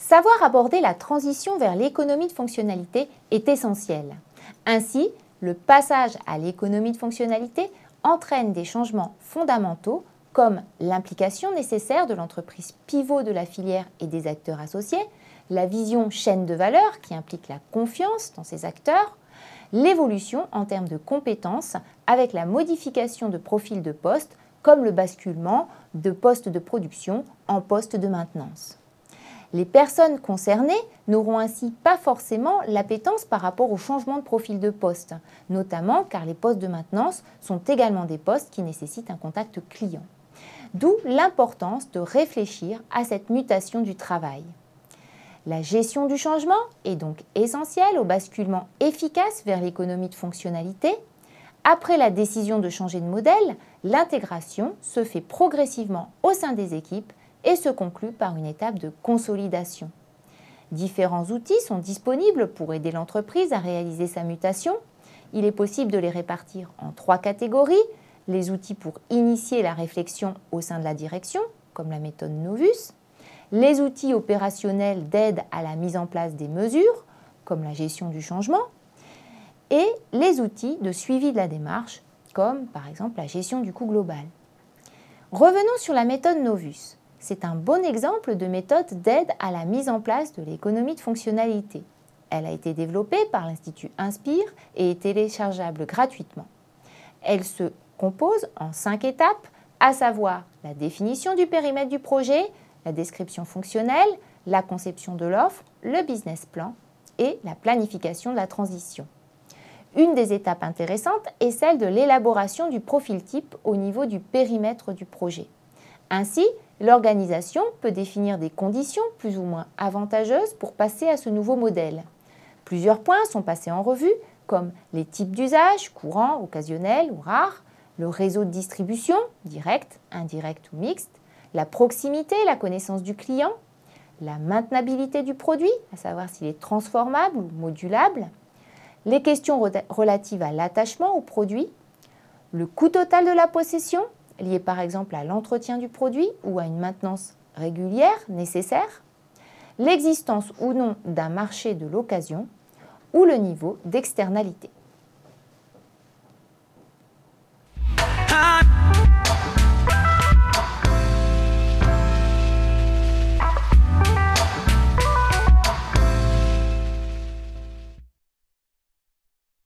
Savoir aborder la transition vers l'économie de fonctionnalité est essentiel. Ainsi, le passage à l'économie de fonctionnalité entraîne des changements fondamentaux comme l'implication nécessaire de l'entreprise pivot de la filière et des acteurs associés, la vision chaîne de valeur qui implique la confiance dans ces acteurs, l'évolution en termes de compétences avec la modification de profils de poste comme le basculement de postes de production en postes de maintenance. Les personnes concernées n'auront ainsi pas forcément l'appétence par rapport au changement de profil de poste, notamment car les postes de maintenance sont également des postes qui nécessitent un contact client. D'où l'importance de réfléchir à cette mutation du travail. La gestion du changement est donc essentielle au basculement efficace vers l'économie de fonctionnalité. Après la décision de changer de modèle, l'intégration se fait progressivement au sein des équipes et se conclut par une étape de consolidation. Différents outils sont disponibles pour aider l'entreprise à réaliser sa mutation. Il est possible de les répartir en trois catégories. Les outils pour initier la réflexion au sein de la direction, comme la méthode Novus. Les outils opérationnels d'aide à la mise en place des mesures, comme la gestion du changement. Et les outils de suivi de la démarche, comme par exemple la gestion du coût global. Revenons sur la méthode Novus c'est un bon exemple de méthode d'aide à la mise en place de l'économie de fonctionnalité. Elle a été développée par l'Institut Inspire et est téléchargeable gratuitement. Elle se compose en cinq étapes, à savoir la définition du périmètre du projet, la description fonctionnelle, la conception de l'offre, le business plan et la planification de la transition. Une des étapes intéressantes est celle de l'élaboration du profil type au niveau du périmètre du projet. Ainsi, l'organisation peut définir des conditions plus ou moins avantageuses pour passer à ce nouveau modèle. Plusieurs points sont passés en revue, comme les types d'usage, courants, occasionnels ou rares, le réseau de distribution, direct, indirect ou mixte, la proximité, la connaissance du client, la maintenabilité du produit, à savoir s'il est transformable ou modulable, les questions relatives à l'attachement au produit, le coût total de la possession, liées par exemple à l'entretien du produit ou à une maintenance régulière nécessaire, l'existence ou non d'un marché de l'occasion ou le niveau d'externalité.